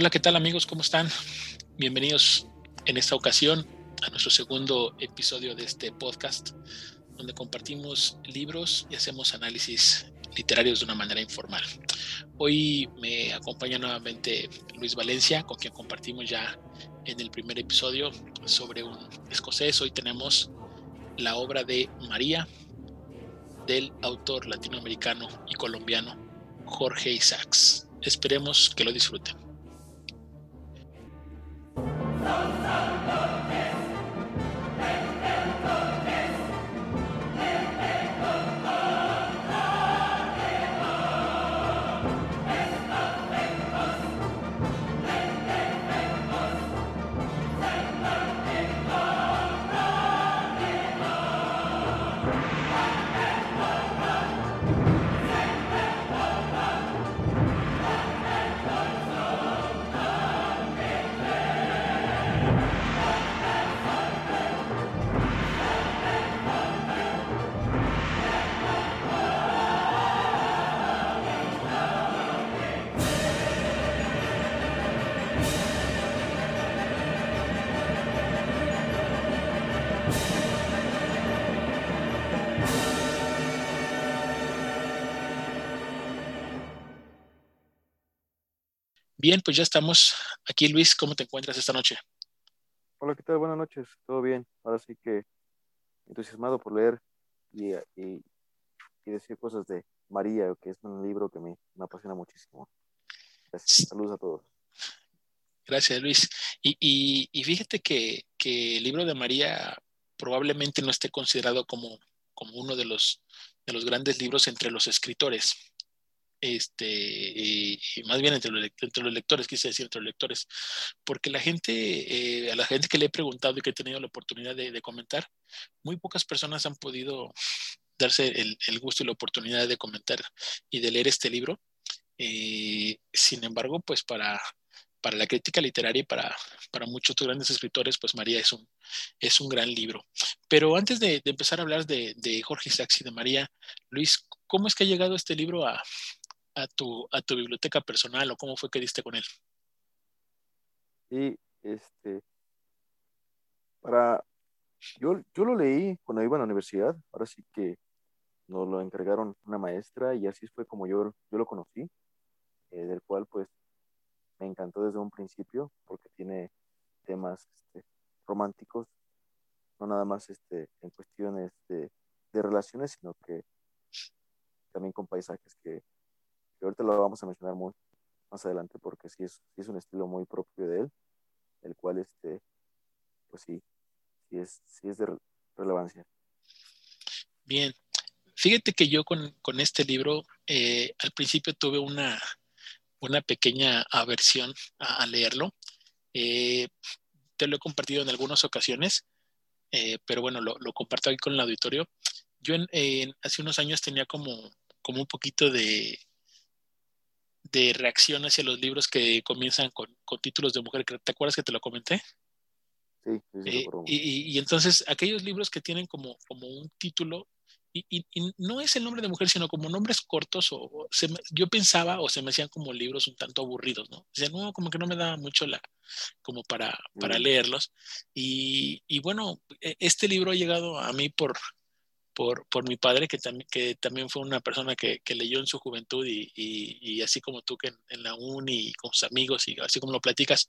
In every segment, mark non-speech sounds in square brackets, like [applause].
Hola, ¿qué tal amigos? ¿Cómo están? Bienvenidos en esta ocasión a nuestro segundo episodio de este podcast, donde compartimos libros y hacemos análisis literarios de una manera informal. Hoy me acompaña nuevamente Luis Valencia, con quien compartimos ya en el primer episodio sobre un escocés. Hoy tenemos la obra de María del autor latinoamericano y colombiano Jorge Isaacs. Esperemos que lo disfruten. 난 Bien, pues ya estamos aquí, Luis. ¿Cómo te encuentras esta noche? Hola, ¿qué tal? Buenas noches. ¿Todo bien? Ahora sí que entusiasmado por leer y, decir cosas de María, que es un libro que me, apasiona muchísimo. Saludos a todos. Gracias, Luis. Y, fíjate que, el libro de María probablemente no esté considerado como, como uno de los, de los grandes libros entre los escritores este, y, más bien entre los, entre los, lectores, quise decir entre los lectores, porque la gente, eh, a la gente que le he preguntado y que he tenido la oportunidad de, comentar, muy pocas personas han podido darse el, gusto y la oportunidad de comentar y de leer este libro. Eh, sin embargo, pues para, para la crítica literaria y para, para muchos grandes escritores, pues María es un, es un gran libro. Pero antes de, empezar a hablar de, de Jorge Sachs y de María, Luis, ¿cómo es que ha llegado este libro a, a tu, a tu biblioteca personal o cómo fue que diste con él? Sí, este, para, yo, yo lo leí cuando iba a la universidad, ahora sí que nos lo encargaron una maestra y así fue como yo, yo lo conocí, eh, del cual pues me encantó desde un principio porque tiene temas este, románticos, no nada más este, en cuestiones de, de relaciones, sino que también con paisajes que ahorita lo vamos a mencionar muy, más adelante porque sí es, es un estilo muy propio de él, el cual, este, pues sí, sí es, sí es de relevancia. Bien, fíjate que yo con, con este libro eh, al principio tuve una, una pequeña aversión a, leerlo. Eh, te lo he compartido en algunas ocasiones, eh, pero bueno, lo, lo, comparto aquí con el auditorio. Yo en, hace unos años tenía como, como un poquito de, de reacción hacia los libros que comienzan con, títulos de mujer. ¿Te acuerdas que te lo comenté? Sí, sí, y, entonces aquellos libros que tienen como, como un título, y, no es el nombre de mujer, sino como nombres cortos, o, yo pensaba o se me hacían como libros un tanto aburridos, ¿no? O sea, no, como que no me daba mucho la, como para, para mm. leerlos. Y, y bueno, e, este libro ha llegado a mí por, por, por mi padre, que, también que también fue una persona que, que leyó en su juventud y, y, así como tú que en, la uni y con sus amigos y así como lo platicas,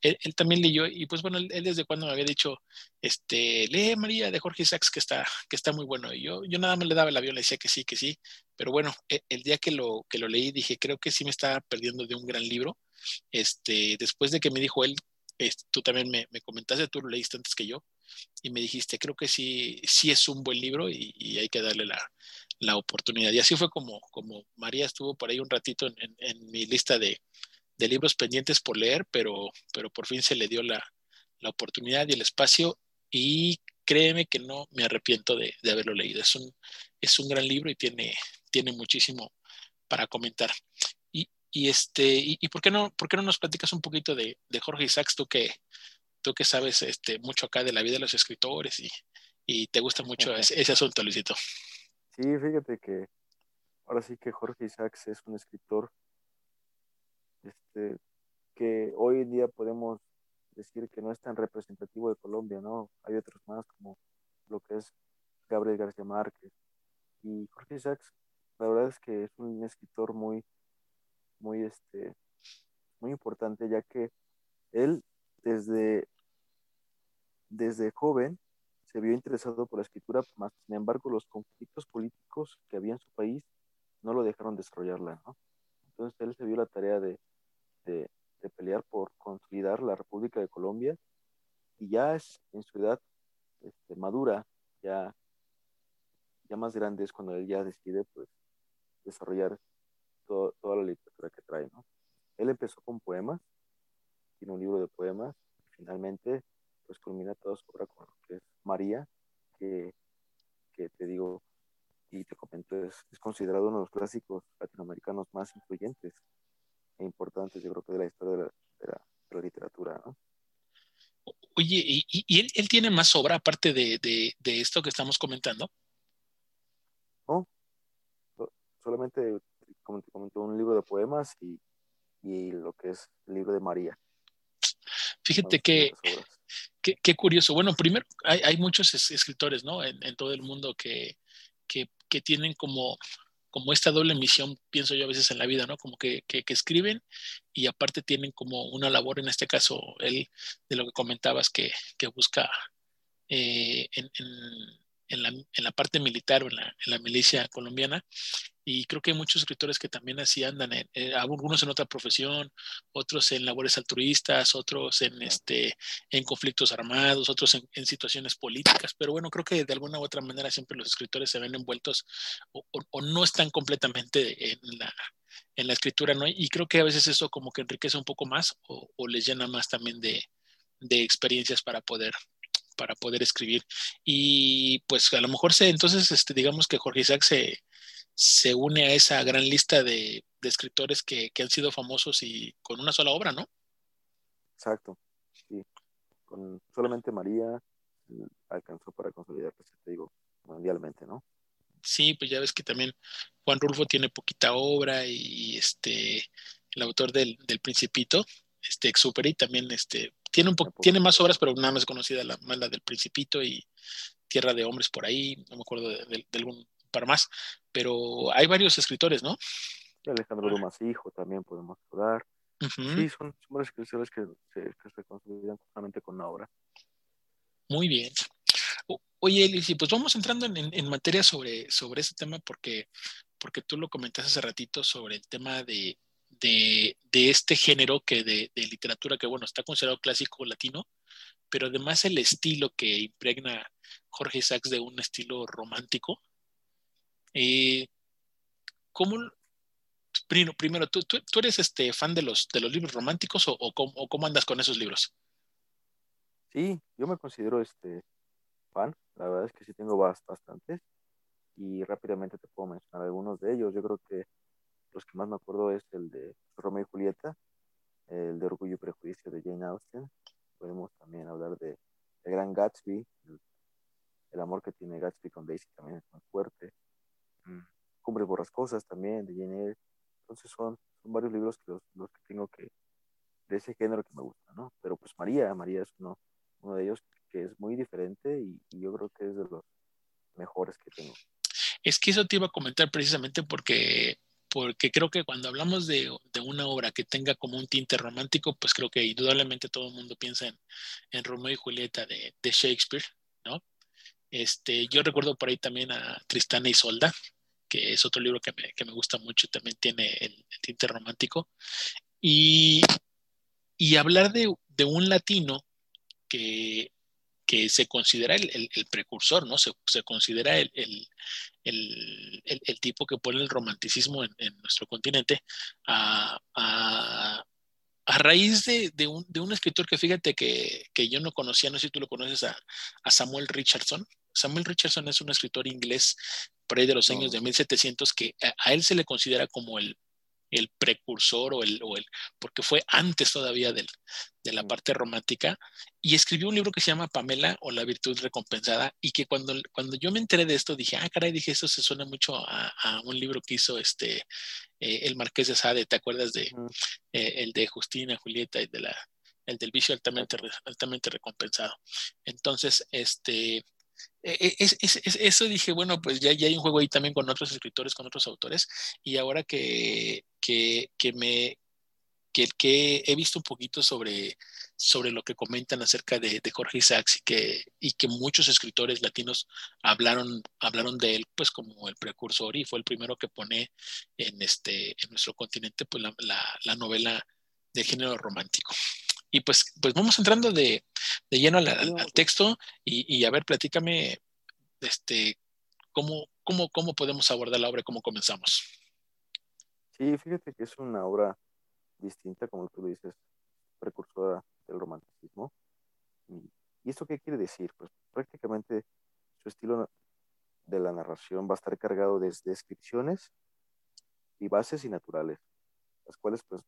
él, también leyó y pues bueno, él, desde cuando me había dicho, este, lee María de Jorge Isaacs que está, que está muy bueno. Y yo, yo nada más le daba el avión, le decía que sí, que sí, pero bueno, e, el, día que lo, que lo leí dije, creo que sí me estaba perdiendo de un gran libro. Este, después de que me dijo él, este, tú también me, me comentaste, tú lo leíste antes que yo, y me dijiste, creo que sí, sí es un buen libro y, hay que darle la, la, oportunidad. Y así fue como, como María estuvo por ahí un ratito en, en, mi lista de, de, libros pendientes por leer, pero, pero por fin se le dio la, la oportunidad y el espacio y créeme que no me arrepiento de, de, haberlo leído. Es un, es un gran libro y tiene, tiene muchísimo para comentar. Y, este, y, y, por qué no, por qué no nos platicas un poquito de, de Jorge Isaacs, tú que, tú que sabes este, mucho acá de la vida de los escritores y, y te gusta mucho ese, asunto, Luisito. Sí, fíjate que ahora sí que Jorge Isaacs es un escritor este, que hoy en día podemos decir que no es tan representativo de Colombia, ¿no? Hay otros más como lo que es Gabriel García Márquez y Jorge Isaacs. La verdad es que es un escritor muy, muy, este, muy importante, ya que él desde, desde joven se vio interesado por la escritura, más sin embargo los conflictos políticos que había en su país no lo dejaron desarrollarla, ¿no? Entonces él se vio la tarea de, de, pelear por consolidar la República de Colombia y ya es en su edad este, madura, ya, ya más grande es cuando él ya decide pues desarrollar toda la literatura que trae, ¿no? Él empezó con poemas, tiene un libro de poemas, y finalmente pues culmina toda su obra con lo que es María, que, que te digo y te comento, es, es, considerado uno de los clásicos latinoamericanos más influyentes e importantes, yo creo que de la historia de la, de la, de la literatura, ¿no? Oye, ¿y, y él, él, tiene más obra aparte de, de, de, esto que estamos comentando? No, solamente, como te comentó, un libro de poemas y, y lo que es el libro de María. Fíjate que, qué, qué curioso. Bueno, primero, hay, hay muchos escritores, ¿no? En, en todo el mundo que, que, que, tienen como, como esta doble misión, pienso yo a veces en la vida, ¿no? Como que, que, escriben y aparte tienen como una labor, en este caso, él, de lo que comentabas, que, que busca eh, en, en, en, la, en, la, parte militar o en la, en la milicia colombiana, y creo que hay muchos escritores que también así andan, en, eh, algunos en otra profesión, otros en labores altruistas, otros en, este, en conflictos armados, otros en, en, situaciones políticas, pero bueno, creo que de alguna u otra manera siempre los escritores se ven envueltos o, o, o no están completamente en la, en la escritura, ¿no? Y creo que a veces eso como que enriquece un poco más o, o les llena más también de, de experiencias para poder para poder escribir y pues a lo mejor se entonces este digamos que Jorge Isaac se, se une a esa gran lista de, de escritores que, que, han sido famosos y con una sola obra, ¿no? Exacto, sí. Con solamente María alcanzó para consolidar, pues te digo, mundialmente, ¿no? Sí, pues ya ves que también Juan Rulfo tiene poquita obra y este el autor del, del Principito, este Exuperi también este tiene un po tiene más obras, pero nada más conocida la, más la del Principito y Tierra de Hombres por ahí, no me acuerdo de, de, de algún para más, pero hay varios escritores, ¿no? Alejandro Dumas Hijo también podemos hablar. Uh -huh. Sí, son, son, varios escritores que se, que se consolidan justamente con la obra. Muy bien. Oye, Elisi, pues vamos entrando en, en, en, materia sobre, sobre ese tema porque, porque tú lo comentaste hace ratito sobre el tema de, de, de este género que de, de, literatura que, bueno, está considerado clásico latino, pero además el estilo que impregna Jorge Isaacs de un estilo romántico, eh, ¿Cómo, primero, ¿tú, tú, tú, eres este fan de los, de los libros románticos o, cómo, o, cómo, andas con esos libros? Sí, yo me considero este fan, la verdad es que sí tengo bastantes y rápidamente te puedo mencionar algunos de ellos. Yo creo que los que más me acuerdo es el de Romeo y Julieta, el de Orgullo y Prejuicio de Jane Austen. Podemos también hablar de, de Gran Gatsby, el, el amor que tiene Gatsby con Daisy también es muy fuerte. Cumbres Borrascosas también, de Jane Eyre. Entonces son, son varios libros que los, los, que tengo que, de ese género que me gusta, ¿no? Pero pues María, María es uno, uno de ellos que es muy diferente y, y, yo creo que es de los mejores que tengo. Es que eso te iba a comentar precisamente porque, porque creo que cuando hablamos de, de una obra que tenga como un tinte romántico, pues creo que indudablemente todo el mundo piensa en, en Romeo y Julieta de, de Shakespeare, ¿no? Este, yo recuerdo por ahí también a Tristana y Solda, que es otro libro que me, que me gusta mucho, también tiene el, tinte romántico. Y, y hablar de, de, un latino que, que se considera el, el, el precursor, ¿no? Se, se considera el, el, tipo que pone el romanticismo en, en nuestro continente a, a, a raíz de, de, un, de, un, escritor que fíjate que, que, yo no conocía, no sé si tú lo conoces, a, a Samuel Richardson. Samuel Richardson es un escritor inglés por ahí de los años de 1700 que a, a él se le considera como el, el precursor o el, o el, porque fue antes todavía del, de la parte romántica, y escribió un libro que se llama Pamela o la virtud recompensada, y que cuando, cuando yo me enteré de esto dije, ah, caray, dije, esto se suena mucho a, a un libro que hizo este, eh, el Marqués de Sade, ¿te acuerdas de eh, el de Justina, Julieta y de la, el del vicio altamente, altamente recompensado? Entonces, este, e, e, es, es, eso dije, bueno, pues ya, ya, hay un juego ahí también con otros escritores, con otros autores, y ahora que, que, que me que, que, he visto un poquito sobre, sobre lo que comentan acerca de, de, Jorge Isaacs y que, y que muchos escritores latinos hablaron, hablaron de él pues como el precursor y fue el primero que pone en, este, en nuestro continente pues la, la, la novela de género romántico. Y pues, pues vamos entrando de, de lleno al, al, texto y, y, a ver, platícame este, cómo, cómo, cómo podemos abordar la obra, cómo comenzamos. Sí, fíjate que es una obra distinta, como tú dices, precursora del romanticismo. ¿Y, ¿Y esto qué quiere decir? Pues prácticamente su estilo de la narración va a estar cargado de descripciones y bases y naturales, las cuales pues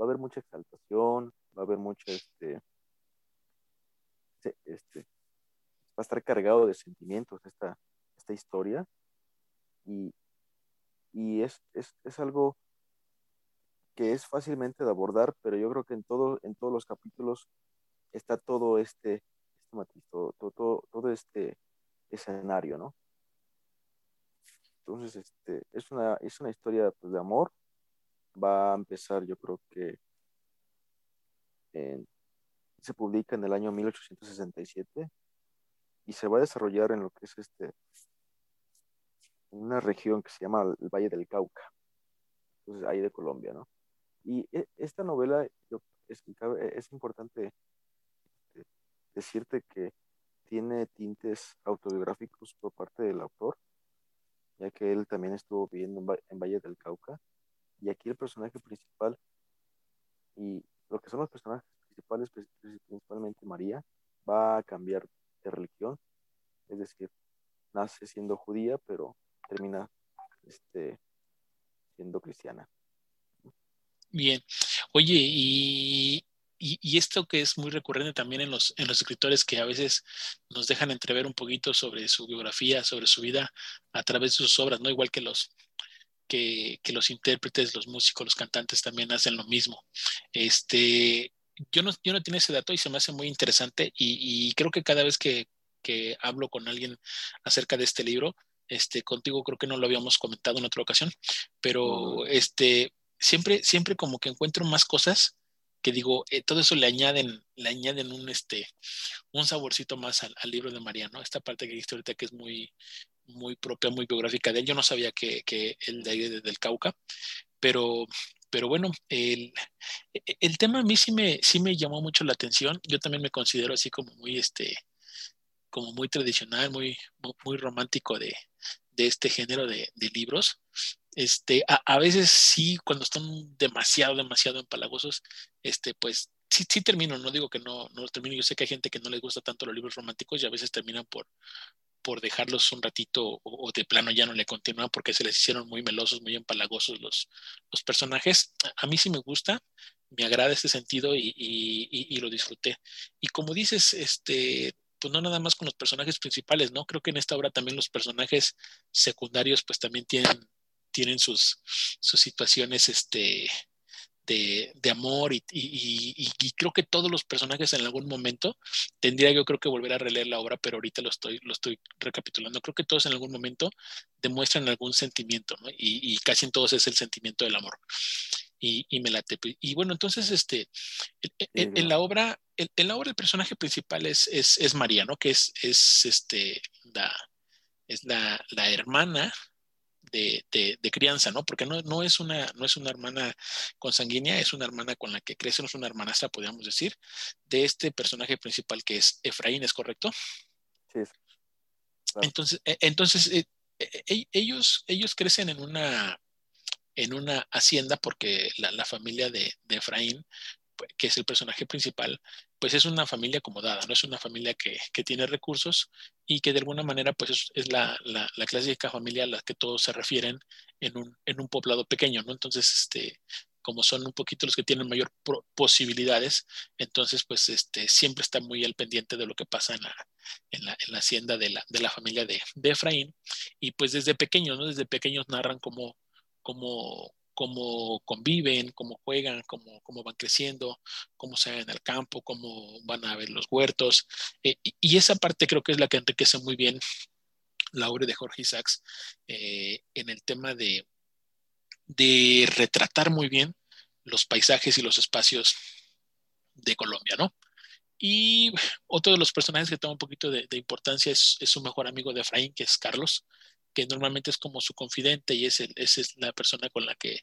va a haber mucha exaltación, va a haber mucha, este, este, va a estar cargado de sentimientos esta, esta historia y, y es, es, es, algo que es fácilmente de abordar, pero yo creo que en, todo, en todos los capítulos está todo este, este matiz, todo, todo, todo este escenario, ¿no? Entonces, este, es una, es una historia pues, de amor, va a empezar yo creo que se publica en el año 1867 y se va a desarrollar en lo que es este en una región que se llama el Valle del Cauca, entonces ahí de Colombia, ¿no? Y e, esta novela yo, es, es importante este, decirte que tiene tintes autobiográficos por parte del autor, ya que él también estuvo viviendo en Valle del Cauca y aquí el personaje principal y lo que son los personajes principales, principalmente María, va a cambiar de religión, es decir, nace siendo judía, pero termina este, siendo cristiana. Bien. Oye, y, y, y, esto que es muy recurrente también en los, en los escritores que a veces nos dejan entrever un poquito sobre su biografía, sobre su vida a través de sus obras, ¿no? Igual que los, que, que, los intérpretes, los músicos, los cantantes también hacen lo mismo. Este, yo no, yo no tenía ese dato y se me hace muy interesante y, y creo que cada vez que, que, hablo con alguien acerca de este libro, este, contigo creo que no lo habíamos comentado en otra ocasión, pero este, siempre, siempre como que encuentro más cosas que digo, eh, todo eso le añaden, le añaden un, este, un saborcito más al, al libro de Mariano, esta parte que dijiste ahorita que es muy, muy propia, muy biográfica de él. Yo no sabía que, que el de ahí del Cauca, pero, pero bueno, el, el, tema a mí sí me, sí me llamó mucho la atención. Yo también me considero así como muy, este, como muy tradicional, muy, muy romántico de, de este género de, de libros. Este, a, a, veces sí, cuando están demasiado, demasiado empalagosos, este, pues sí, sí termino, no digo que no, no termino. Yo sé que hay gente que no les gusta tanto los libros románticos y a veces terminan por, por dejarlos un ratito o, de plano ya no le continúan porque se les hicieron muy melosos, muy empalagosos los, los personajes. A mí sí me gusta, me agrada este sentido y, y, y, lo disfruté. Y como dices, este, pues no nada más con los personajes principales, ¿no? Creo que en esta obra también los personajes secundarios pues también tienen, tienen sus, sus situaciones, este, de, de amor y, y, y, creo que todos los personajes en algún momento tendría yo creo que volver a releer la obra, pero ahorita lo estoy, lo estoy recapitulando. Creo que todos en algún momento demuestran algún sentimiento, ¿no? Y, casi en todos es el sentimiento del amor. Y, y me late. Y bueno, entonces, este, en, en la obra, en, en, la obra el personaje principal es, es, es María, ¿no? Que es, es este, la, es la, la hermana de, de, de, crianza, ¿no? Porque no, no, es una, no es una hermana consanguínea, es una hermana con la que crece, no es una hermanastra, podríamos decir, de este personaje principal que es Efraín, ¿es correcto? Sí. Claro. Entonces, e, entonces eh, eh, ellos, ellos crecen en una, en una hacienda porque la, la familia de, de, Efraín que es el personaje principal, pues es una familia acomodada, no es una familia que, que tiene recursos y que de alguna manera pues es, la, la, la, clásica familia a la que todos se refieren en un, en un poblado pequeño, ¿no? Entonces, este, como son un poquito los que tienen mayor posibilidades, entonces pues este, siempre está muy al pendiente de lo que pasa en la, en la, en la hacienda de la, de la familia de, de, Efraín. Y pues desde pequeños, ¿no? Desde pequeños narran cómo, cómo, cómo conviven, cómo juegan, cómo, cómo van creciendo, cómo salen al campo, cómo van a ver los huertos. Eh, y esa parte creo que es la que enriquece muy bien la obra de Jorge Isaacs eh, en el tema de, de retratar muy bien los paisajes y los espacios de Colombia, ¿no? Y otro de los personajes que toma un poquito de, de importancia es, es, su mejor amigo de Efraín, que es Carlos, que normalmente es como su confidente y es, el, es la persona con la que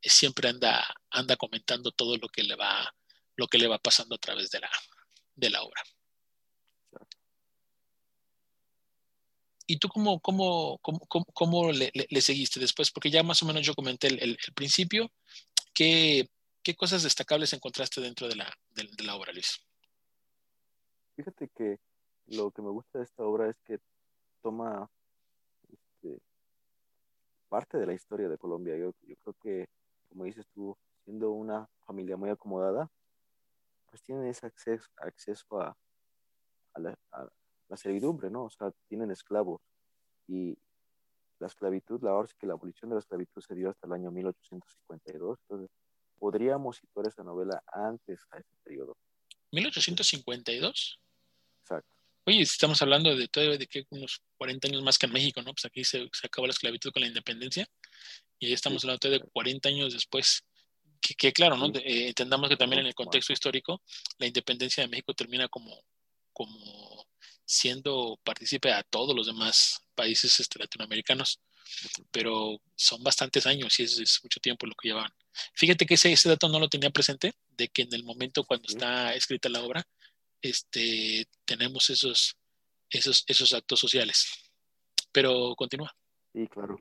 siempre anda, anda comentando todo lo que le va, lo que le va pasando a través de la, de la obra. ¿Y tú cómo, cómo, cómo, cómo le, le, seguiste después? Porque ya más o menos yo comenté el, principio. ¿Qué, ¿Qué, cosas destacables encontraste dentro de la, de, la obra, Luis? Fíjate que lo que me gusta de esta obra es que toma parte de la historia de Colombia. Yo, yo, creo que, como dices tú, siendo una familia muy acomodada, pues tienen ese acceso, acceso a, a, la, a, la, servidumbre, ¿no? O sea, tienen esclavos. Y la esclavitud, la es que la abolición de la esclavitud se dio hasta el año 1852. Entonces, podríamos situar esa novela antes a ese periodo. ¿1852? Exacto. Oye, estamos hablando de todavía de que unos 40 años más que en México, ¿no? Pues aquí se, se acabó la esclavitud con la independencia y estamos hablando de 40 años después. Que, que claro, ¿no? Eh, entendamos que también en el contexto histórico la independencia de México termina como, como siendo partícipe a todos los demás países este, latinoamericanos, pero son bastantes años y es, es, mucho tiempo lo que llevan. Fíjate que ese, ese dato no lo tenía presente, de que en el momento cuando está escrita la obra, este, tenemos esos, esos, esos actos sociales. Pero continúa. Sí, claro.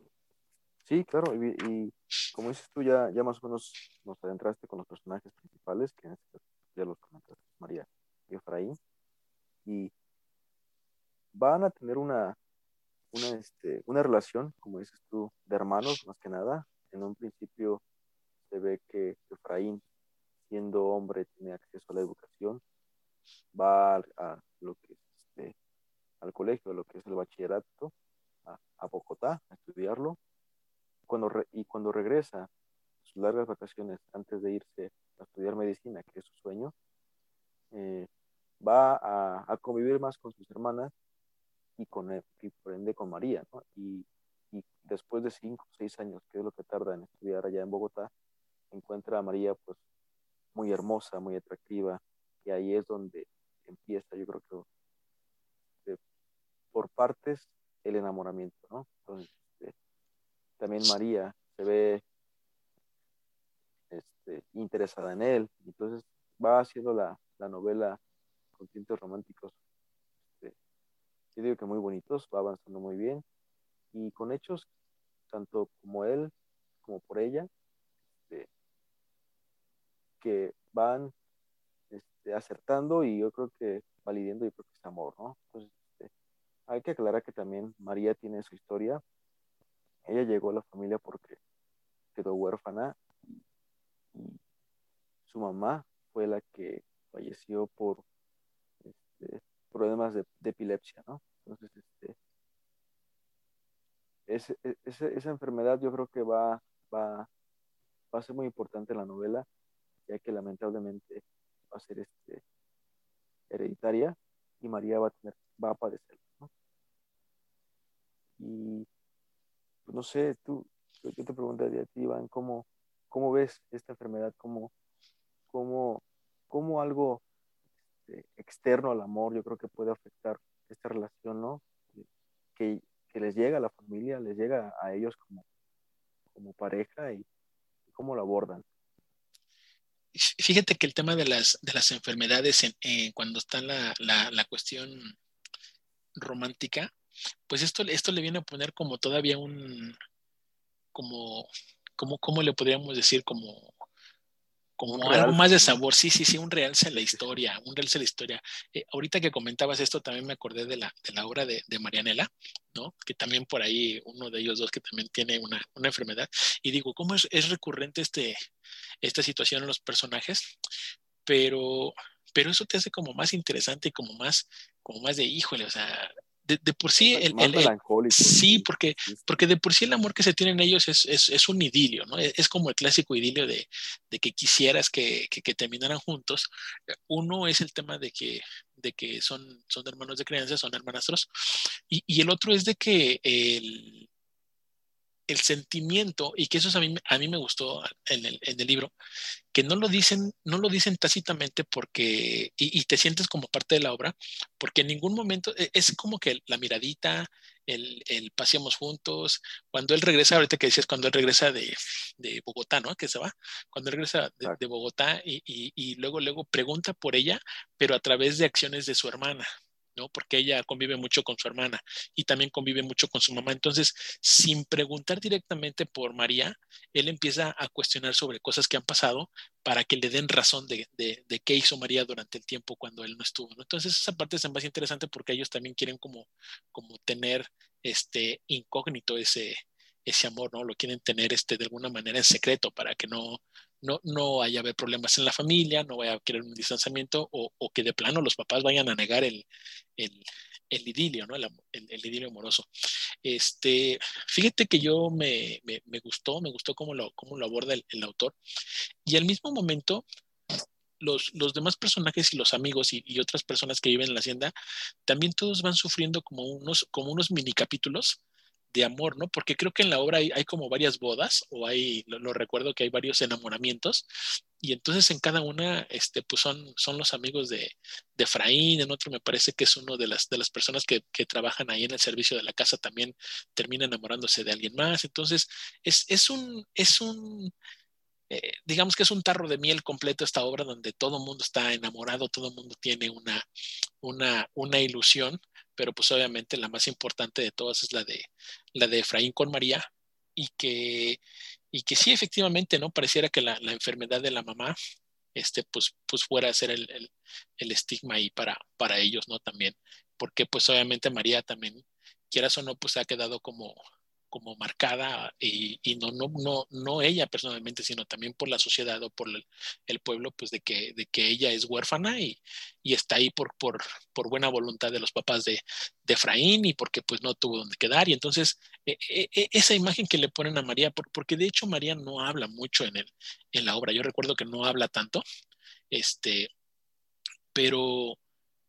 Sí, claro. Y, como dices tú, ya, ya más o menos nos adentraste con los personajes principales, que este ya los comentaste, María y Efraín. Y van a tener una, una, este, una relación, como dices tú, de hermanos, más que nada. En un principio se ve que Efraín, siendo hombre, tiene acceso a la educación, va a, lo que es este, al colegio, lo que es el bachillerato, a, a Bogotá, a estudiarlo. Cuando re, y cuando regresa sus largas vacaciones antes de irse a estudiar medicina, que es su sueño, eh, va a, a, convivir más con sus hermanas y, con y por ende con María, ¿no? Y, y después de cinco o seis años, que es lo que tarda en estudiar allá en Bogotá, encuentra a María pues muy hermosa, muy atractiva, ahí es donde empieza, yo creo que por partes, el enamoramiento, ¿no? Entonces, este, también María se ve este, interesada en él, entonces va haciendo la, la novela con tintes románticos, este, yo digo que muy bonitos, va avanzando muy bien, y con hechos, tanto como él como por ella, que van acertando y yo creo que validiendo, yo creo que es amor, ¿no? Entonces, este, hay que aclarar que también María tiene su historia. Ella llegó a la familia porque quedó huérfana y, su mamá fue la que falleció por este, problemas de, epilepsia, ¿no? Entonces, este, ese, esa enfermedad yo creo que va, va, va a ser muy importante en la novela, ya que lamentablemente va a ser este, hereditaria y María va a, tener, va a padecer. ¿no? Y pues, no sé, tú, yo te preguntaría a ti, Iván, ¿cómo, cómo ves esta enfermedad? ¿Cómo, cómo, cómo algo este, externo al amor yo creo que puede afectar esta relación, ¿no? Que, que les llega a la familia, les llega a ellos como, como pareja y, cómo lo abordan fíjate que el tema de las, de las enfermedades, en, cuando está la, la, la, cuestión romántica, pues esto, esto le viene a poner como todavía un, como, como, ¿cómo le podríamos decir? Como, como algo más de sabor, sí, sí, sí, un realce en la historia, un realce en la historia. Eh, ahorita que comentabas esto, también me acordé de la, de la obra de, de, Marianela, ¿no? Que también por ahí, uno de ellos dos que también tiene una, una enfermedad, y digo, ¿cómo es, es recurrente este, esta situación en los personajes? Pero, pero eso te hace como más interesante y como más, como más de híjole, o sea, de, de, por sí, el, el, el, sí, porque, porque de por sí el amor que se tienen ellos es, es, es un idilio, ¿no? Es, como el clásico idilio de, de que quisieras que, que, que, terminaran juntos. Uno es el tema de que, de que son, son hermanos de creencia, son hermanastros, y, y el otro es de que el, el sentimiento, y que eso a mí, a mí me gustó en el, en el, libro, que no lo dicen, no lo dicen tácitamente porque, y, y, te sientes como parte de la obra, porque en ningún momento e, es como que la miradita, el, el paseamos juntos, cuando él regresa, ahorita que decías, cuando él regresa de, de Bogotá, ¿no? Que se va, cuando él regresa de, de Bogotá y, y, y luego, luego pregunta por ella, pero a través de acciones de su hermana, ¿no? Porque ella convive mucho con su hermana y también convive mucho con su mamá. Entonces, sin preguntar directamente por María, él empieza a cuestionar sobre cosas que han pasado para que le den razón de, de, qué hizo María durante el tiempo cuando él no estuvo, ¿no? Entonces, esa parte es más interesante porque ellos también quieren como, como tener este incógnito ese, ese amor, ¿no? Lo quieren tener este, de alguna manera en secreto para que no, no, no haya haber problemas en la familia, no vaya a querer un distanciamiento o, o que de plano los papás vayan a negar el, el, el idilio, ¿no? El, el, idilio amoroso. Este, fíjate que yo me, me, me gustó, me gustó cómo lo, cómo lo aborda el, el autor y al mismo momento los, los, demás personajes y los amigos y, y, otras personas que viven en la hacienda, también todos van sufriendo como unos, como unos mini capítulos de amor, ¿no? Porque creo que en la obra hay, como varias bodas, o hay, lo, lo, recuerdo que hay varios enamoramientos, y entonces en cada una, este, pues son, son los amigos de, de Efraín, en otro me parece que es uno de las, de las personas que, que trabajan ahí en el servicio de la casa, también termina enamorándose de alguien más, entonces es, es un, es un, eh, digamos que es un tarro de miel completo esta obra donde todo el mundo está enamorado, todo el mundo tiene una, una, una ilusión, pero pues obviamente la más importante de todas es la de, la de Efraín con María y que, y que sí, efectivamente, ¿no? Pareciera que la, la enfermedad de la mamá, este, pues, pues fuera a ser el, el, el, estigma ahí para, para ellos, ¿no? También, porque pues obviamente María también, quieras o no, pues ha quedado como, como marcada y, no, no, no, no ella personalmente, sino también por la sociedad o por el, pueblo, pues de que, de que ella es huérfana y, y está ahí por, por, por, buena voluntad de los papás de, de Efraín y porque pues no tuvo donde quedar. Y entonces e, e, e, esa imagen que le ponen a María, por, porque de hecho María no habla mucho en, el, en la obra, yo recuerdo que no habla tanto, este, pero,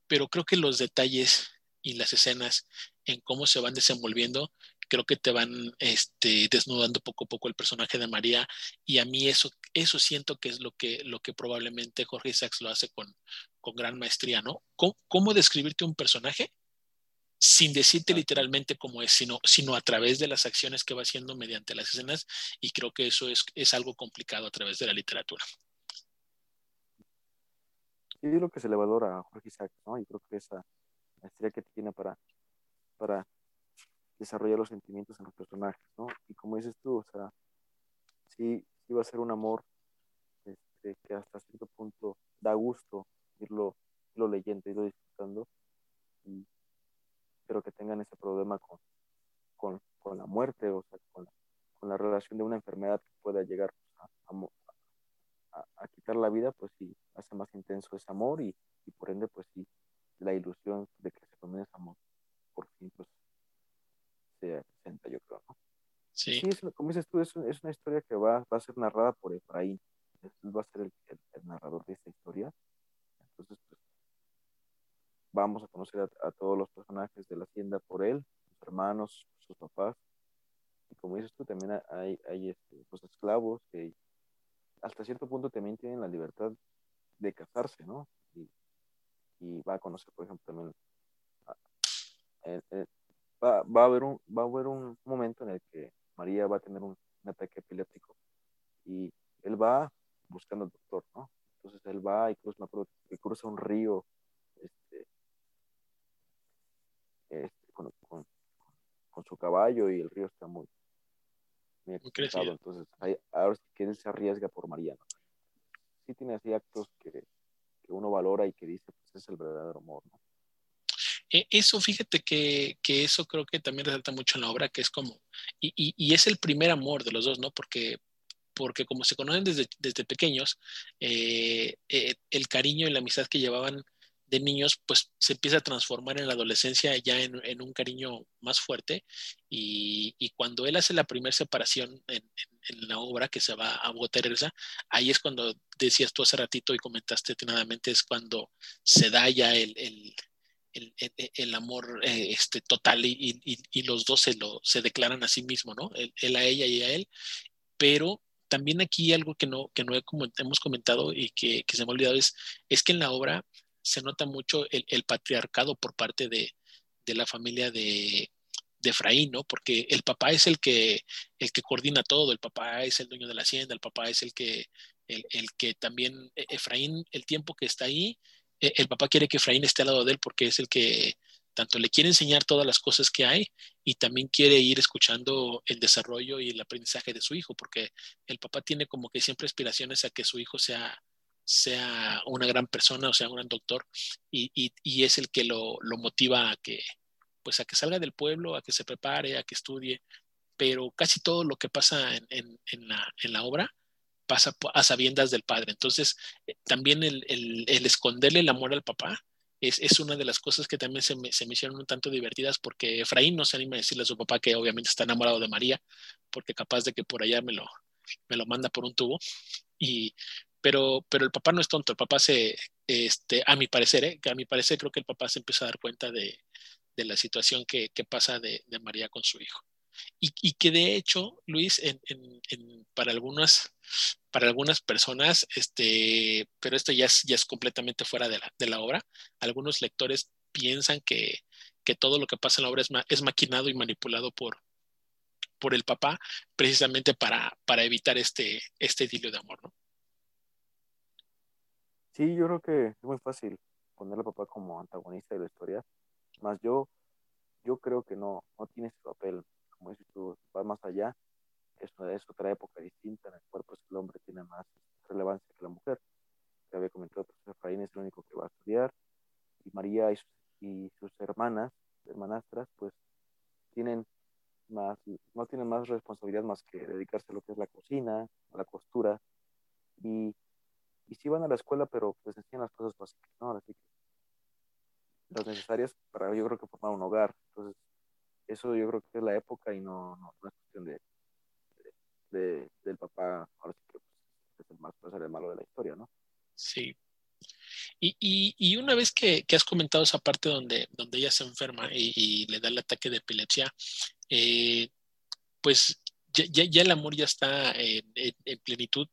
pero creo que los detalles y las escenas en cómo se van desenvolviendo creo que te van este, desnudando poco a poco el personaje de María y a mí eso, eso siento que es lo que, lo que probablemente Jorge Isaacs lo hace con, con gran maestría, ¿no? ¿Cómo, ¿Cómo, describirte un personaje sin decirte literalmente cómo es, sino, sino a través de las acciones que va haciendo mediante las escenas y creo que eso es, es algo complicado a través de la literatura. Sí, es lo que se le valora a Jorge Isaacs, ¿no? Y creo que esa maestría que tiene para, para desarrollar los sentimientos en los personajes, ¿no? Y como dices tú, o sea, sí, sí va a ser un amor este, que hasta cierto punto da gusto irlo, irlo leyendo, irlo disfrutando, y espero que tengan ese problema con, con, con la muerte, o sea, con la, relación de una enfermedad que pueda llegar a, quitar la vida, pues sí, hace más intenso ese amor y, y por ende, pues sí, la ilusión de que se tome ese amor, por fin, pues se presenta, yo creo, ¿no? Sí. sí como dices tú, es, es, una historia que va, va a ser narrada por Efraín. Él va a ser el, el, el narrador de esta historia. Entonces, pues, vamos a conocer a, a, todos los personajes de la hacienda por él, sus hermanos, sus papás. Y como dices tú, también hay, hay este, los pues, esclavos que hasta cierto punto también tienen la libertad de casarse, ¿no? Y, y va a conocer, por ejemplo, también a, el, va, va, a haber un, va a haber un momento en el que María va a tener un, un ataque epiléptico y él va buscando al doctor, ¿no? Entonces él va y cruza, y cruza un río este, este, con, con, con, su caballo y el río está muy, muy entonces ahí, ahora sí que él se arriesga por María, ¿no? sí tiene así actos que, que uno valora y que dice, pues es el verdadero amor, ¿no? E, eso, fíjate que, que, eso creo que también resalta mucho en la obra, que es como, y, y, es el primer amor de los dos, ¿no? Porque, porque como se conocen desde, desde pequeños, eh, eh, el cariño y la amistad que llevaban de niños, pues se empieza a transformar en la adolescencia ya en, un cariño más fuerte. Y, y, cuando él hace la primera separación en, la obra que se va a Teresa, ahí es cuando decías tú hace ratito y comentaste atinadamente, es cuando se da ya el el, el, el, amor eh, este, total y, los dos se, lo, se declaran a sí mismos, ¿no? Él, él, a ella y a él, pero también aquí algo que no, que no hemos comentado y que, se me ha olvidado es, que en la obra se nota mucho el, patriarcado por parte de, de la familia de, de Efraín, ¿no? Porque el papá es el que, el que coordina todo, el papá es el dueño de la hacienda, el papá es el que, el, el que también, e, Efraín, el tiempo que está ahí, e, el papá quiere que Efraín esté al lado de él porque es el que tanto le quiere enseñar todas las cosas que hay y también quiere ir escuchando el desarrollo y el aprendizaje de su hijo, porque el papá tiene como que siempre aspiraciones a que su hijo sea, sea una gran persona, o sea, un gran doctor, y, y, y es el que lo, lo, motiva a que, pues a que salga del pueblo, a que se prepare, a que estudie, pero casi todo lo que pasa en, en, la, en la, obra pasa a sabiendas del padre. Entonces, eh, también el, el, esconderle el amor al papá es, es, una de las cosas que también se me, se me hicieron un tanto divertidas porque Efraín no se anima a decirle a su papá que obviamente está enamorado de María, porque capaz de que por allá me lo, me lo manda por un tubo. Y, pero, pero el papá no es tonto, el papá se, este, a mi parecer, ¿eh? a mi parecer creo que el papá se empieza a dar cuenta de, de la situación que, que pasa de, de, María con su hijo. Y, que de hecho, Luis, en, para, algunas, para algunas personas, este, pero esto ya es, ya es completamente fuera de la, de la obra, algunos lectores piensan que, que todo lo que pasa en la obra es, ma, es maquinado y manipulado por, por el papá, precisamente para, para evitar este, este idilio de amor, ¿no? Sí, yo creo que es muy fácil poner al papá como antagonista de la historia, más yo, yo creo que no, no tiene ese papel, como dices tú, va más allá, es, es otra época distinta en el cual pues, el hombre tiene más relevancia que la mujer. Te había comentado, pues Efraín es el único que va a estudiar, y María y sus, y sus hermanas, hermanastras, pues tienen más, no tienen más responsabilidad más que dedicarse a lo que es la cocina, a la costura, y y sí van a la escuela, pero pues enseñan las cosas básicas, ¿no? Así que las necesarias para yo creo que formar un hogar. Entonces, eso yo creo que es la época y no, no, no es cuestión de, de, de, del papá, ahora sí que pues, es el, más, puede el malo de la historia, ¿no? Sí. Y, y, y una vez que, que, has comentado esa parte donde, donde ella se enferma y, le da el ataque de epilepsia, eh, pues ya, ya, ya, el amor ya está en, en, en plenitud,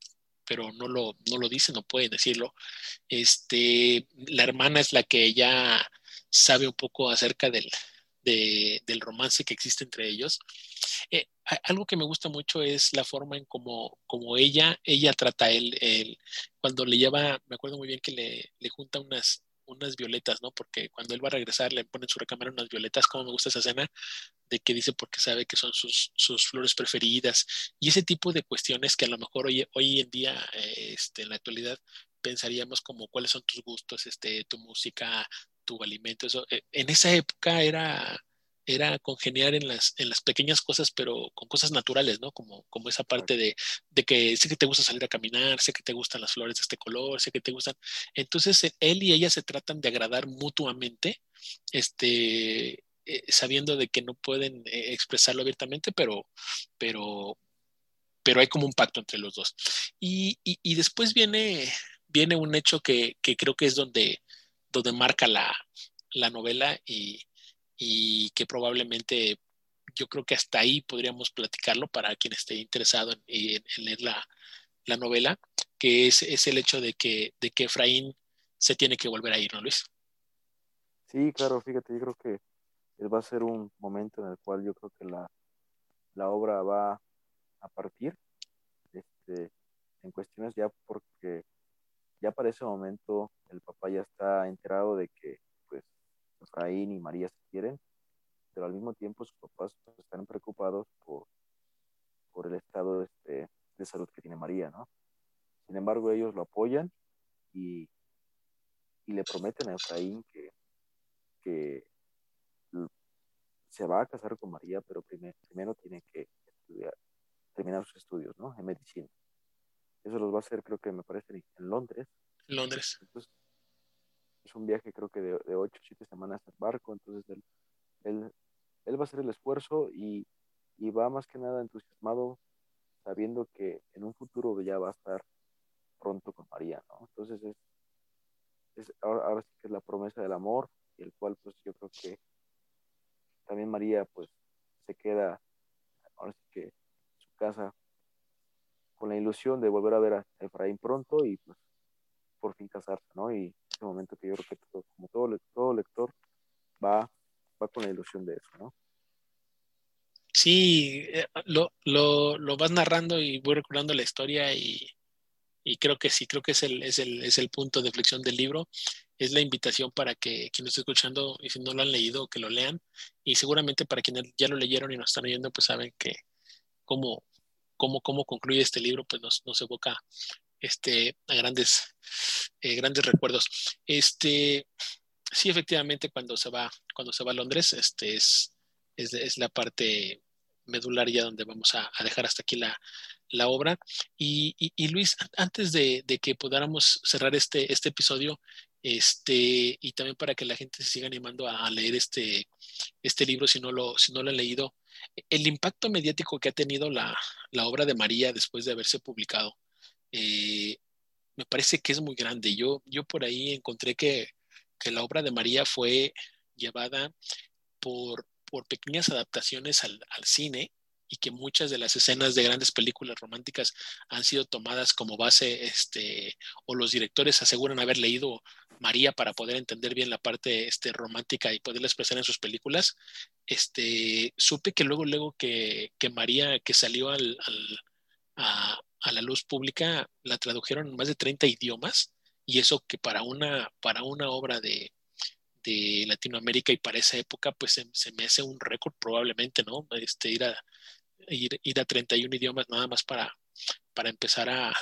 pero no lo, no lo dice, no puede decirlo. Este, la hermana es la que ya sabe un poco acerca del, de, del romance que existe entre ellos. Eh, algo que me gusta mucho es la forma en cómo como ella, ella trata a él, cuando le lleva, me acuerdo muy bien que le, le junta unas, unas violetas, ¿no? Porque cuando él va a regresar le pone en su recámara unas violetas, como me gusta esa escena, de que dice porque sabe que son sus, sus flores preferidas y ese tipo de cuestiones que a lo mejor hoy, hoy en día, eh, este, en la actualidad, pensaríamos como cuáles son tus gustos, este, tu música, tu alimento, eso. Eh, en esa época era era congeniar en las, en las pequeñas cosas, pero con cosas naturales, ¿no? Como, como esa parte de, de, que sé que te gusta salir a caminar, sé que te gustan las flores de este color, sé que te gustan. Entonces, eh, él y ella se tratan de agradar mutuamente, este, eh, sabiendo de que no pueden eh, expresarlo abiertamente, pero, pero, pero hay como un pacto entre los dos. Y, y, y después viene, viene un hecho que, que, creo que es donde, donde marca la, la novela y, y que probablemente yo creo que hasta ahí podríamos platicarlo para quien esté interesado en, leer la, la, novela, que es, es, el hecho de que, de que Efraín se tiene que volver a ir, ¿no, Luis? Sí, claro, fíjate, yo creo que va a ser un momento en el cual yo creo que la, la obra va a partir este, en cuestiones ya porque ya para ese momento el papá ya está enterado de que Efraín y María se quieren, pero al mismo tiempo sus papás pues, están preocupados por, por el estado este, de salud que tiene María, ¿no? Sin embargo, ellos lo apoyan y, le prometen a Efraín que, que se va a casar con María, pero primero, primero tiene que estudiar, terminar sus estudios, ¿no? En medicina. Eso los va a hacer, creo que me parece, en Londres. Londres. es un viaje, creo que de, de ocho o siete semanas en barco, entonces él, él, él, va a hacer el esfuerzo y, y va más que nada entusiasmado, sabiendo que en un futuro ya va a estar pronto con María, ¿no? Entonces es, es ahora, ahora, sí que es la promesa del amor, y el cual pues yo creo que también María pues se queda, ahora sí que su casa con la ilusión de volver a ver a Efraín pronto y pues por fin casarse, ¿no? Y ese momento que yo creo que como todo, todo lector va, va con la ilusión de eso, ¿no? Sí, eh, lo, lo, lo vas narrando y voy recordando la historia y, y creo que sí, creo que es el, es, el, es el punto de flexión del libro. Es la invitación para que quien lo esté escuchando y si no lo han leído, que lo lean. Y seguramente para quienes ya lo leyeron y nos están oyendo, pues saben que cómo, cómo, cómo concluye este libro, pues nos, nos evoca este, a grandes, eh, grandes recuerdos. Este, sí, efectivamente, cuando se va, cuando se va a Londres, este es, es, la parte medular ya donde vamos a, dejar hasta aquí la, la obra. Y, y, Luis, antes de, de, que podamos cerrar este, este episodio, este, y también para que la gente se siga animando a, leer este, este libro si no, lo, si no lo han leído, el impacto mediático que ha tenido la, la obra de María después de haberse publicado, eh, me parece que es muy grande. Yo, yo por ahí encontré que, que la obra de María fue llevada por, por pequeñas adaptaciones al, al cine y que muchas de las escenas de grandes películas románticas han sido tomadas como base, este, o los directores aseguran haber leído María para poder entender bien la parte este, romántica y poderla expresar en sus películas. Este, supe que luego, luego que, María, que salió al, al, a, la luz pública, la tradujeron en más de 30 idiomas y eso que para una, para una obra de, de Latinoamérica y para esa época, pues se, se, me hace un récord probablemente, ¿no? Este, ir a, ir, ir a 31 idiomas nada más para, para empezar a,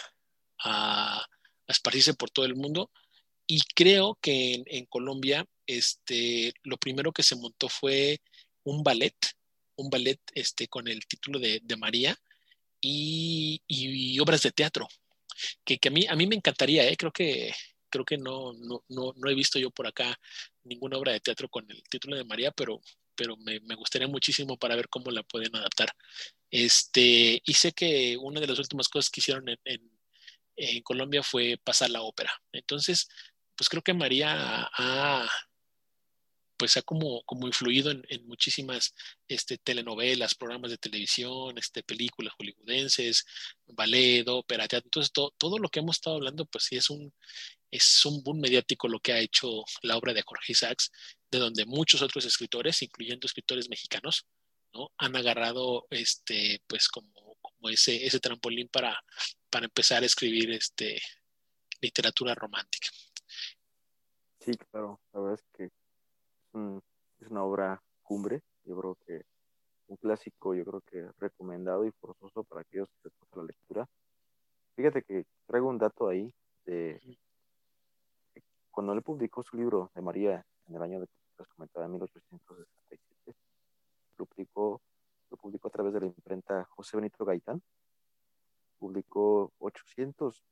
a, esparcirse por todo el mundo. Y creo que en, en, Colombia este, lo primero que se montó fue un ballet, un ballet este, con el título de, de María y, y, obras de teatro, que, que, a, mí, a mí me encantaría, ¿eh? creo que, creo que no, no, no, no he visto yo por acá ninguna obra de teatro con el título de María, pero pero me, gustaría muchísimo para ver cómo la pueden adaptar. Este, y sé que una de las últimas cosas que hicieron en, Colombia fue pasar la ópera. Entonces, pues creo que María ha, pues ha como, como influido en, muchísimas este, telenovelas, programas de televisión, este, películas hollywoodenses, ballet, ópera, teatro. Entonces, todo, todo lo que hemos estado hablando, pues sí es un, es un boom mediático lo que ha hecho la obra de Jorge Isaacs, de donde muchos otros escritores, incluyendo escritores mexicanos, ¿no? han agarrado este, pues como, como ese, ese trampolín para, para empezar a escribir este, literatura romántica. Sí, claro, la verdad es que es, un, es una obra cumbre, yo creo que un clásico, yo creo que recomendado y forzoso para aquellos que les gusta la lectura. Fíjate que traigo un dato ahí de cuando él publicó su libro de María en el año de les comentaba, en 1867, lo publicó, lo publicó a través de la imprenta José Benito Gaitán, publicó 800,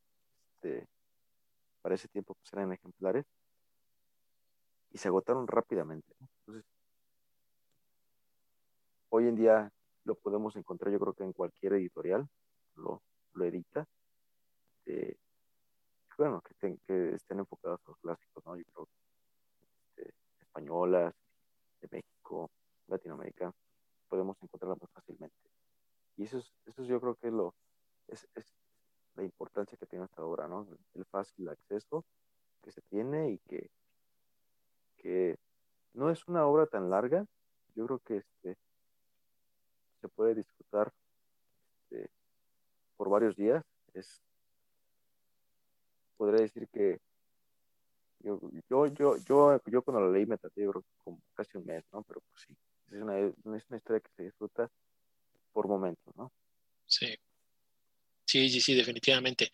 este, para ese tiempo pues eran ejemplares, y se agotaron rápidamente. Entonces, hoy en día lo podemos encontrar yo creo que en cualquier editorial, lo, lo edita. Eh, bueno, que, estén, que estén enfocados los clásicos, ¿no? Yo creo este, españolas, de México, Latinoamérica, podemos encontrarlas más fácilmente. Y eso, es, eso yo creo que lo, es, es la importancia que tiene esta obra, ¿no? El fácil acceso que se tiene y que, que no es una obra tan larga. Yo creo que este, se puede disfrutar este, por varios días. Es podría decir que yo, yo, yo, yo, cuando lo leí me traté yo como casi un mes, ¿no? Pero pues sí, es una, es una historia que se disfruta por momentos, ¿no? Sí. Sí, sí, sí, definitivamente.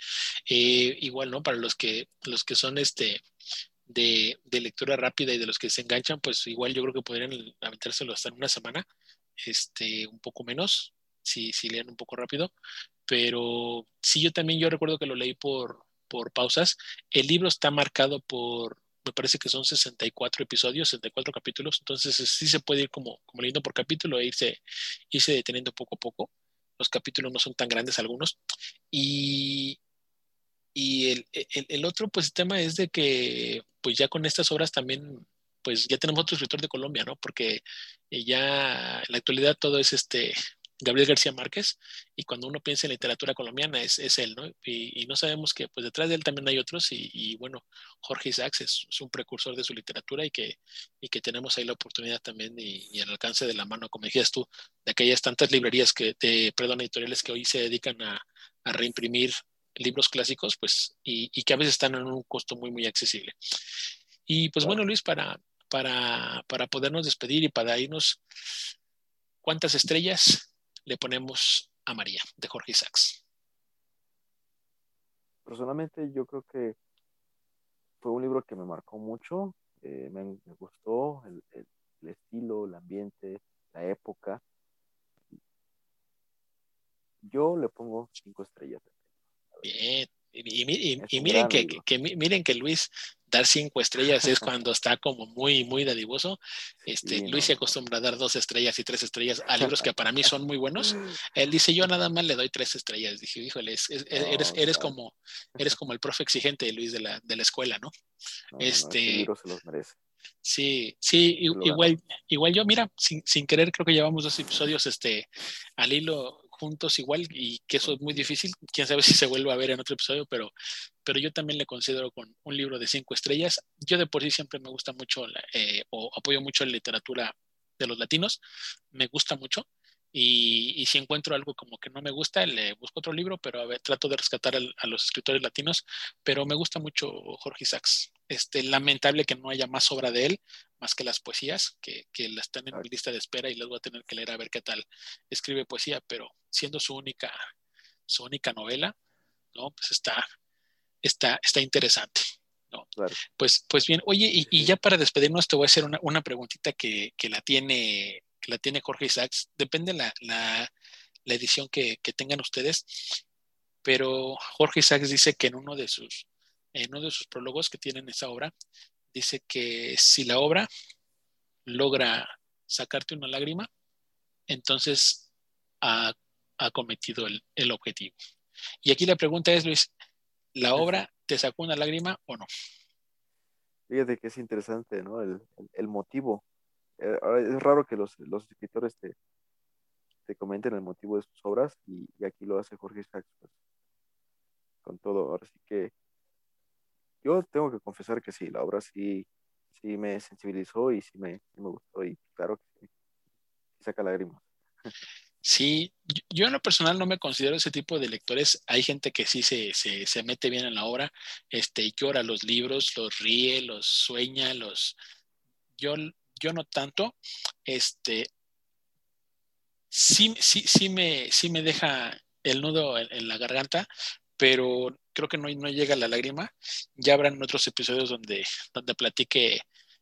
Eh, igual, ¿no? Para los que, los que son este de, de, lectura rápida y de los que se enganchan, pues igual yo creo que podrían aventárselo hasta en una semana, este, un poco menos, si, si leen un poco rápido. Pero sí, yo también, yo recuerdo que lo leí por, por pausas. El libro está marcado por, me parece que son 64 episodios, 64 capítulos, entonces sí se puede ir como, como leyendo por capítulo e irse, irse deteniendo poco a poco. Los capítulos no son tan grandes algunos. Y, y el, el, otro pues tema es de que pues ya con estas obras también pues ya tenemos otro escritor de Colombia, ¿no? Porque ya en la actualidad todo es este Gabriel García Márquez, y cuando uno piensa en literatura colombiana es, es él, ¿no? Y, y, no sabemos que pues detrás de él también hay otros, y, y bueno, Jorge Isaacs es, es, un precursor de su literatura y que, y que tenemos ahí la oportunidad también y, y, al alcance de la mano, como decías tú, de aquellas tantas librerías que, de, perdón, editoriales que hoy se dedican a, a reimprimir libros clásicos, pues, y, y, que a veces están en un costo muy, muy accesible. Y pues bueno, Luis, para, para, para podernos despedir y para irnos, ¿cuántas estrellas le ponemos a María de Jorge Isaacs? Personalmente yo creo que fue un libro que me marcó mucho, eh, me, me, gustó el, el, el, estilo, el ambiente, la época. Yo le pongo cinco estrellas. Bien, y, y, y miren que, que, que, miren que Luis dar cinco estrellas es cuando [laughs] está como muy, muy dadivoso. Este, sí, Luis no. se acostumbra a dar dos estrellas y tres estrellas a libros que para mí son muy buenos. [laughs] Él dice, yo nada más le doy tres estrellas. Dije, híjole, es, es, no, eres, eres, como, eres como el profe exigente, Luis, de la, de la escuela, ¿no? no este, se los merece. Sí, sí, igual, igual yo, mira, sin, sin querer, creo que llevamos dos episodios este, al hilo juntos igual y que eso es muy difícil. Quién sabe [laughs] si se vuelve a ver en otro episodio, pero, pero yo también le considero con un libro de cinco estrellas. Yo de por sí siempre me gusta mucho eh, o apoyo mucho la literatura de los latinos. Me gusta mucho. Y, y, si encuentro algo como que no me gusta, le busco otro libro, pero a ver, trato de rescatar al, a los escritores latinos, pero me gusta mucho Jorge Isaacs. Este, lamentable que no haya más obra de él, más que las poesías, que, que las están en mi lista de espera y las voy a tener que leer a ver qué tal escribe poesía, pero siendo su única, su única novela, ¿no? Pues está, está, está interesante. ¿no? Claro. Pues, pues bien, oye, y, y, ya para despedirnos te voy a hacer una, una preguntita que, que la tiene que la tiene Jorge Isaacs, depende la, la, la edición que, que, tengan ustedes, pero Jorge Isaacs dice que en uno de sus, en uno de sus prólogos que tienen esa obra, dice que si la obra logra sacarte una lágrima, entonces ha, ha cometido el, el, objetivo. Y aquí la pregunta es, Luis, ¿la obra te sacó una lágrima o no? Fíjate que es interesante, ¿no? El, el, el motivo eh, es raro que los, los escritores te, te, comenten el motivo de sus obras y, y aquí lo hace Jorge Sachs pues, con todo. Ahora sí que yo tengo que confesar que sí, la obra sí, sí me sensibilizó y sí me, me gustó y claro que sí, saca lágrimas. Sí, yo en lo personal no me considero ese tipo de lectores. Hay gente que sí se, se, se mete bien en la obra, este, llora los libros, los ríe, los sueña, los... Yo yo no tanto, este, sí, sí, sí, me, sí me deja el nudo en la garganta, pero creo que no, no, llega la lágrima. Ya habrán otros episodios donde, donde platique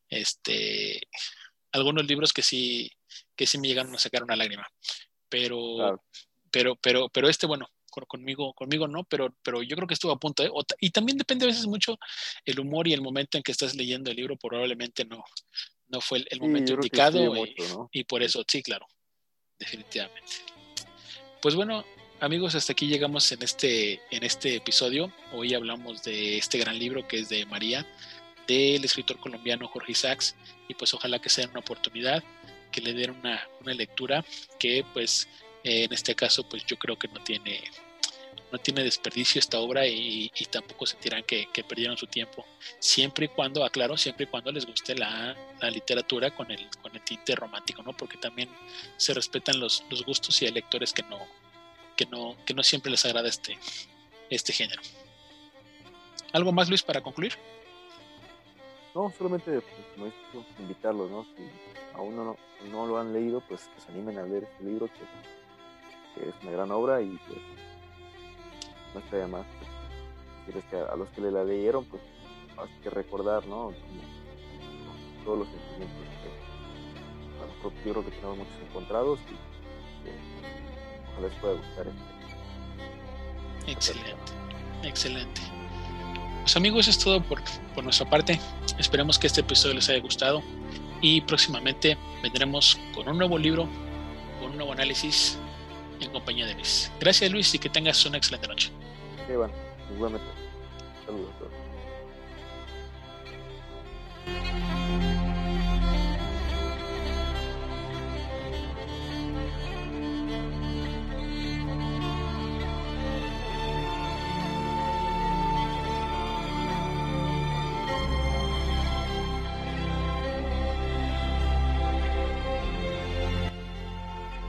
este, algunos libros que sí, que sí me llegaron a sacar una lágrima. Pero, claro. pero, pero, pero este, bueno, conmigo, conmigo no, pero, pero yo creo que estuvo a punto. ¿eh? Y también depende a veces mucho el humor y el momento en que estás leyendo el libro, probablemente no, no fue el, el momento sí, indicado y, mucho, ¿no? y, por eso, sí, claro, definitivamente. Pues bueno, amigos, hasta aquí llegamos en este, en este episodio. Hoy hablamos de este gran libro que es de María, del escritor colombiano Jorge Isaacs, y pues ojalá que sea una oportunidad, que le den una, una lectura que pues eh, en este caso pues yo creo que no tiene no tiene desperdicio esta obra y, tampoco sentirán que, que, perdieron su tiempo. Siempre y cuando, aclaro, siempre y cuando les guste la, la, literatura con el, con el tinte romántico, ¿no? Porque también se respetan los, los gustos y hay lectores que no, que no, que no siempre les agrada este, este género. ¿Algo más, Luis, para concluir? No, solamente pues, invitarlos, ¿no? Si aún no, no, lo han leído, pues que se animen a leer este libro, que, es una gran obra y pues no está de más. Pues, que a los que le la leyeron, pues hay que recordar, ¿no? todos los sentimientos que yo creo que tenemos muchos encontrados y les pueda gustar este. Excelente, excelente. Pues amigos, es todo por, por nuestra parte. Esperemos que este episodio les haya gustado y próximamente vendremos con un nuevo libro, con un nuevo análisis en compañía de Luis. Gracias Luis y que tengas una excelente noche. Sí, bueno, igualmente. Saludos a todos.